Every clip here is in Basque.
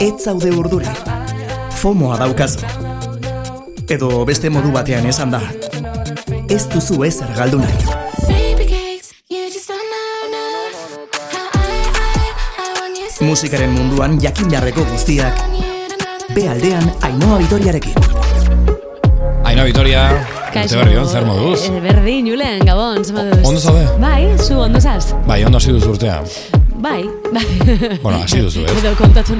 Ez zaude urduri. Fomoa daukazu. Edo beste modu batean esan da. Ez duzu ezer galdu nahi. Musikaren munduan jakin beharreko guztiak. Be aldean Ainhoa Vitoriarekin. Ainhoa Vitoria, urte berri hon, zer moduz? Eh, berdin, Julen, Gabon, zer moduz? Ondo zaude? Bai, zu ondo zaz? Bai, ondo hasi duzu urtea. Bai, bai. Bueno, hasi duzu, ez? Edo kontatzen,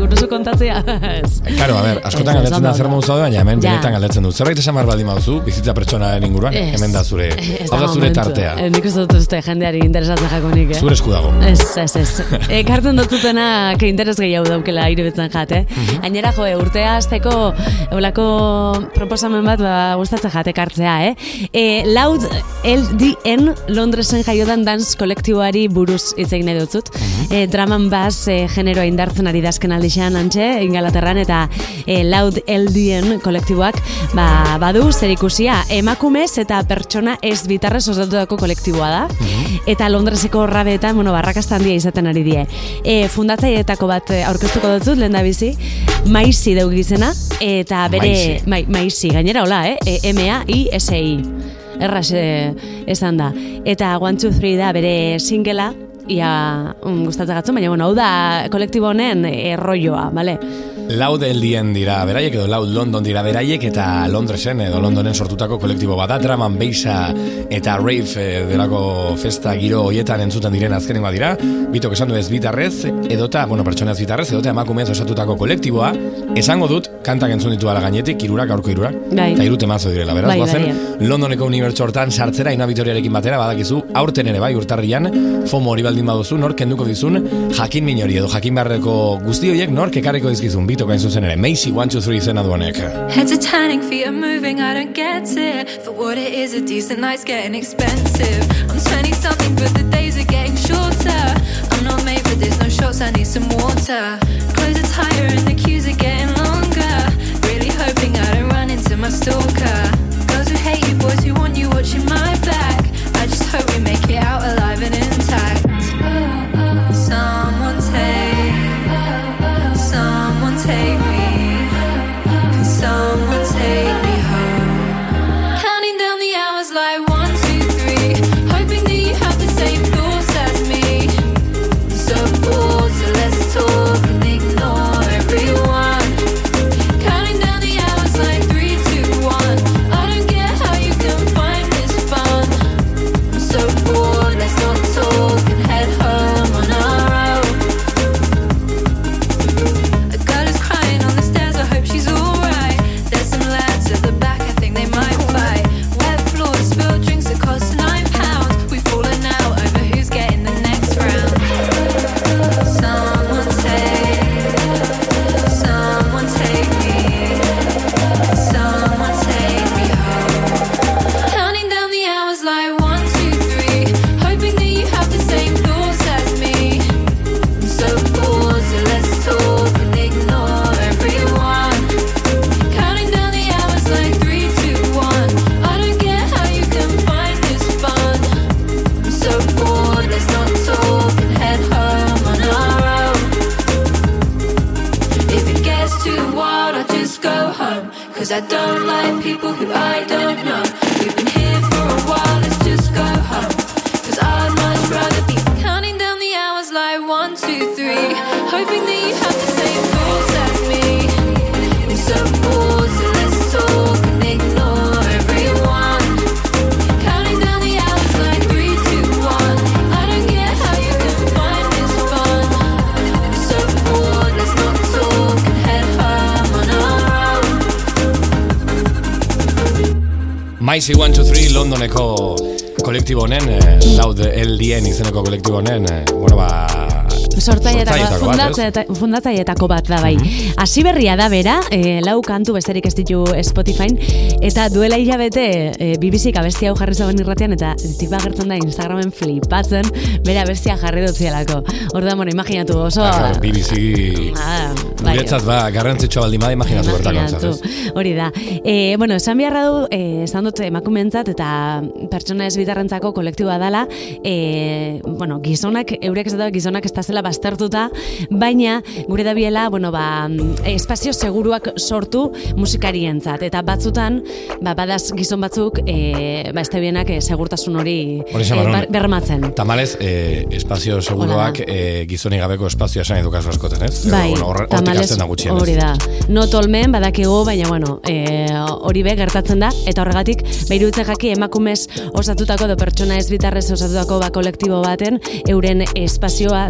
guruzu kontatzea. Ez. Karo, a ber, askotan galdetzen da zer zaude, baina hemen Ja. benetan galdetzen du. Zerbait esan behar baldin baduzu, bizitza pertsonaren inguruan, Ez. hemen da zure, hau da zure tartea. Eh, Nik uste dut uste jendeari interesatzen jakonik, eh? Zure esku dago. Ez, ez, ez. Ekartzen dututena, ke interes gehiago daukela iruditzen jate. Mhm. Gainera, jo, urtea azteko eulako proposamen bat ba, gustatzen jate kartzea, eh? E, Loud LDN Londresen jaiodan dance kolektiboari buruz hitz egin nahi dutzut. Mhm. E, drum and bass e, generoa indartzen ari dazken aldixean antxe, ingalaterran, eta e, Loud LDN kolektiboak ba, badu zer ikusia emakumez eta pertsona ez bitarrez osatutako kolektiboa da. Eta Londreseko rabeetan, bueno, barrakasta handia izaten ari die. E, fundatzaileetako bat aurkeztuko dut lehen da bizi, Maisi deuk izena, eta bere... Mai, Maisi, gainera hola, eh? E, M-A-I-S-I. Erraz eh, esan da. Eta One, Two, Three da bere singela, ia um, gustatzen gatzen, baina bueno, hau da kolektibo honen erroioa, bale? Loud Eldien dira beraiek edo Loud London dira beraiek eta Londresen edo Londonen sortutako kolektibo bat da Draman Beisa eta Rave eh, delako festa giro hoietan entzuten diren azkenengoa dira bitok esan du ez bitarrez edota, bueno, pertsona ez bitarrez edota emakumez osatutako kolektiboa esango dut kantak entzun ditu ala gainetik irurak, aurko irurak Bai. eta irute mazo direla, beraz, Bai, guazen bai. Londoneko unibertso hortan sartzera ina bitoriarekin batera badakizu aurten ere bai urtarrian FOMO hori baldin baduzu nork kenduko dizun jakin min hori edo jakin beharreko guzti horiek nork ekarriko dizkizun zuzen ere Macy 1, 2, 3 izena duanek Heads are turning, feet are moving, I don't get it. For what it is, a decent night's getting expensive. I'm 20 something, but the days are getting shorter. I'm not made for this, no shots, I need some water. Clothes are tighter and the queues are getting longer. Really hoping I don't run into my stalker. Macy 1, 2, 3 Londoneko kolektibo honen eh, Loud LDN izeneko kolektibo honen eh, bueno ba Sortzaileetako, fundatzaile- fundatzaileetako bat da bai. Hasi berria da bera, e, lau kantu besterik ez ditu Spotifyn, eta duela hilabete e, BBC abesti hau jarri zaben irratean, eta tipa gertzen da Instagramen flipatzen, bere abestia jarri dut zielako. Orda, bueno, imaginatu oso... Ba, claro, BBC Ah, bai. Guretzat ba, garrantzitsua baldin bada imaginatu bertako ez? Hori da. E, bueno, esan beharra du, e, esan dut emakumeentzat eta pertsona ez bitarrentzako kolektiboa dela, e, bueno, gizonak, eurek ez da gizonak ez da zela baztertuta, baina gure da biela, bueno, ba, espazio seguruak sortu musikarientzat eta batzutan, ba, badaz gizon batzuk, e, ba, ez da bienak e, segurtasun hori e, nuen. bermatzen. Tamalez, eh, espazio seguroak eh, gizonik gabeko espazioa esan edukazu askotan, ez? Bai, bueno, horre- hortik tamalez hori da. Not all men badakigu, baina bueno, e, hori be gertatzen da eta horregatik behirutzen jaki emakumez osatutako edo pertsona ez bitarrez osatutako ba kolektibo baten euren espazioa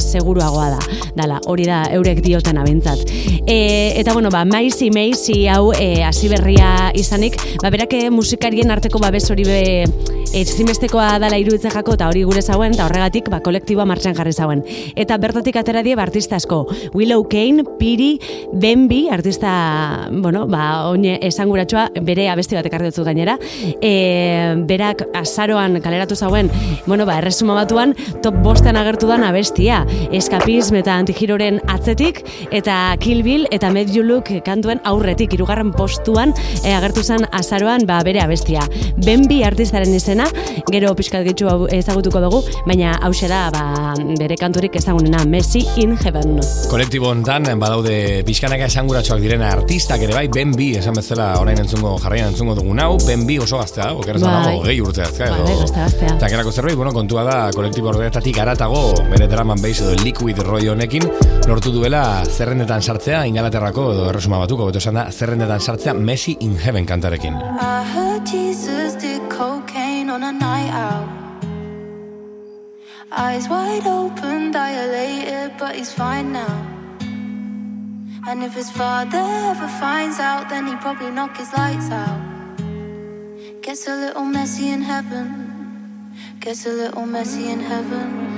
seguruagoa da. Dala, hori da eurek dioten abintzat. E, eta bueno, ba Maisi Maisi hau e, hasi berria izanik, ba berake musikarien arteko babes hori be ezinbestekoa dala iruditzen jako eta hori gure zauen eta horregatik ba kolektiboa martxan jarri zauen. Eta bertatik atera die ba, artista asko. Willow Kane, Piri, Benbi, artista, bueno, ba, oine esanguratsua bere abesti bat ekarri dutzu gainera. E, berak azaroan kaleratu zauen, bueno, ba, erresuma batuan top bostean agertu dan abestia. Eskapism eta antigiroren atzetik, eta Kill Bill eta Made You Look kantuen aurretik, irugarren postuan e, agertu zen azaroan ba, bere abestia. Benbi artistaren izena, gero pixkat hau ezagutuko dugu, baina hause da ba, bere kanturik ezagunena, Messi in Heaven. Kolektibo hontan badaude pixkanaka esanguratsuak direna artistak ere bai, Ben B, esan bezala orain entzungo jarraian entzungo dugun hau, Ben B oso gaztea, okeraz Bai. dago, gehi urte gaztea. Bai, gazte, gaztea. Eta gerako zerbait, bueno, kontua da, kolektibo horretatik aratago, bere drum and bass edo liquid roi honekin, lortu duela zerrendetan sartzea, ingalaterrako edo erresuma batuko, beto esan da, zerrendetan sartzea Messi in Heaven kantarekin. I heard Jesus did cocaine on a night out. Eyes wide open, dilated, but he's fine now. And if his father ever finds out, then he'd probably knock his lights out. Gets a little messy in heaven. Gets a little messy in heaven.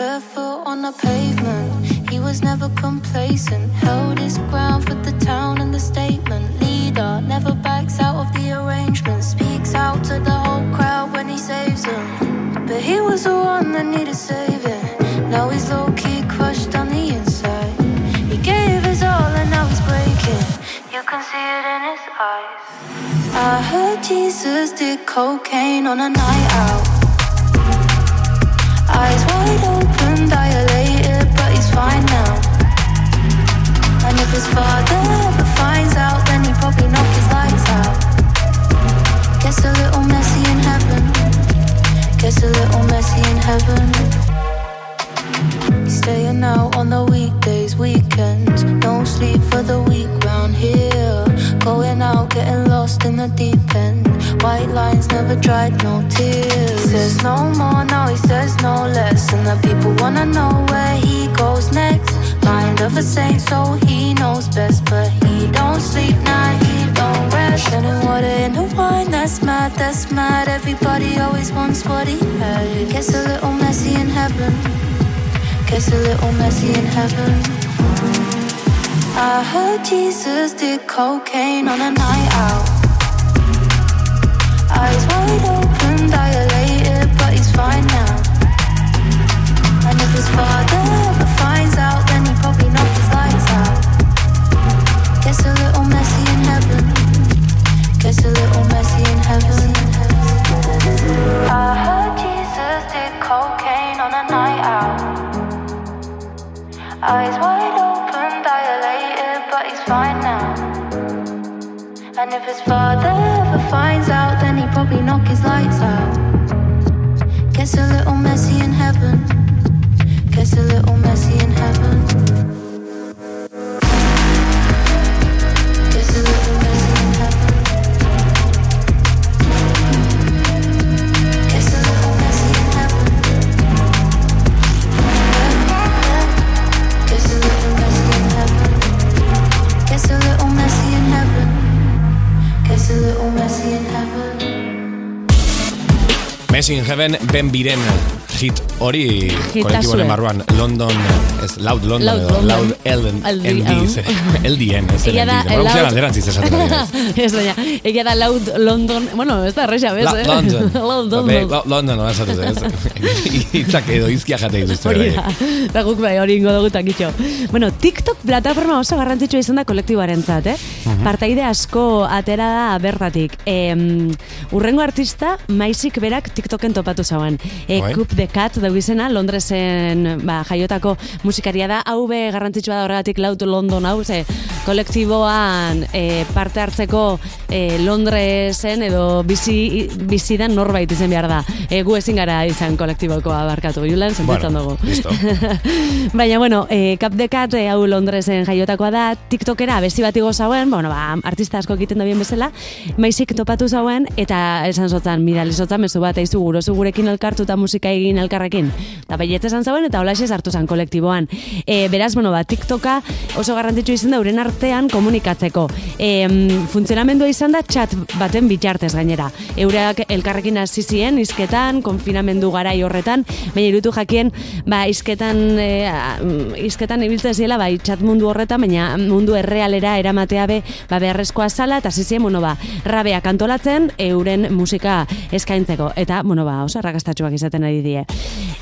Barefoot on the pavement. He was never complacent. Held his ground for the cocaine on a night out. Eyes wide open, dried, no tears. Says no more, now he says no less. And the people wanna know where he goes next. Mind of a saint, so he knows best. But he don't sleep, nah, he don't rest. Turning water into wine, that's mad, that's mad. Everybody always wants what he had. Gets a little messy in heaven. Gets a little messy in heaven. I heard Jesus did cocaine on a night out. And if his father ever finds out, then he probably knock his lights out. Gets a little messy in heaven. Gets a little messy in heaven. Heaven. Gets a little messy in heaven. Ben Biren hit hori Hitazue. kolektibonen barruan London, ez, Loud London, Loud edo, London. Loud Elden, LD, LD, oh. zer- LDN, ez da, LD, pronuncian Loud- alderantziz esaten ari naiz. ez baina, egia da Loud London, bueno, ez da erresa, bez, eh? London. London. London, no, esatu zen, ez. Hitzak edo izkia jate dituzte. Hori da, guk bai hori ingo dugu takitxo. Bueno, TikTok plataforma oso garrantzitsua izan da kolektiboaren zat, eh? Mhm. Partaide asko atera da bertatik. E, urrengo artista, maizik berak TikToken topatu zauen. E, Bai. Cup the Cat dugu izena, Londresen ba, jaiotako musikaria da, hau be garrantzitsua da horregatik laut London hau, ze kolektiboan e, parte hartzeko e, Londresen edo bizi, bizidan norbait izan behar da. E, gu ezin gara izan kolektibokoa barkatu, Julen, sentitzen Bueno, dugu. Baina, bueno, e, Cap de Cat e, hau Londresen jaiotakoa da, TikTokera abesti bat igo zauen, bueno, ba, artista asko egiten da bien bezala, maizik topatu zauen, eta esan zotzan, mirali zotzan, mezu bat, eizu gurozu gurekin elkartu eta musika egin elkarrekin. Eta baietz esan zauen, eta hola sartu zen kolektiboan. E, beraz, bueno, ba, TikToka oso garrantzitsu izan da euren artean komunikatzeko. E, funtzionamendua izan da chat baten bitartez gainera. Eurak elkarrekin hasi ziren izketan, konfinamendu garai horretan, baina irutu jakien, ba, izketan, e, mm, izketan ibiltzen ziela, bai, chat mundu horretan, baina mundu errealera eramatea be, ba, beharrezkoa zala, eta hasi ziren, bueno, ba, rabeak antolatzen, euren musika eskaintzeko. Eta, bueno, ba, oso arrakastatxuak izaten ari die.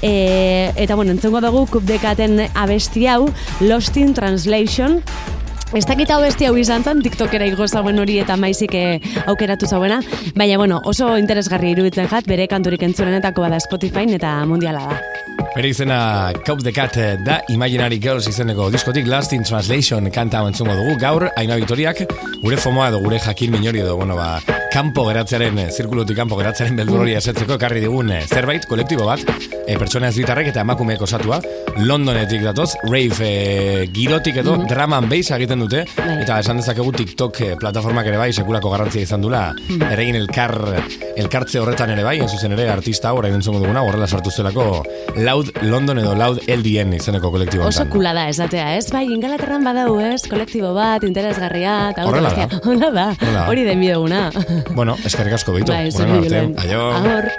E, eta, bueno, entzungo dugu, kubdekaten abesti hau, Lost in Translation, Ez dakit hau hau izan zen, TikTokera igo zauen hori eta maizik eh, aukeratu zauena, baina bueno, oso interesgarri iruditzen jat, bere kanturik entzunenetako bada Spotify eta mundiala da. Bere izena Caup the Cat eh, da Imaginary Girls izeneko diskotik Last in Translation kanta entzungo dugu. Gaur, Aina Vitoriak, gure fomoa edo gure jakin minori edo, bueno, ba, kanpo geratzearen, eh, zirkulutik kanpo geratzearen beldur hori esetzeko ekarri digun eh, zerbait, kolektibo bat, e, pertsona ez bitarrek eta emakumeek osatua, Londonetik datoz, rave e, girotik edo drama and bass egiten dute, Bai. eta esan dezakegu TikTok plataformak ere bai, sekulako garrantzia izan dula, eregin elkar, elkartze horretan ere bai, en zuzen ere artista hau, orain entzungo duguna, horrela sartu zelako Loud London edo Loud LDN izeneko kolektibo Oso kula da esatea, ez? Bai, ingalaterran badau, ez? Kolektibo bat, interesgarria, eta Horrela da. guztia. Horrela da. Horrela da. Hori den bideguna. Bueno, eskerrik asko beitu. Bai, zuri arte. Aio. Agur.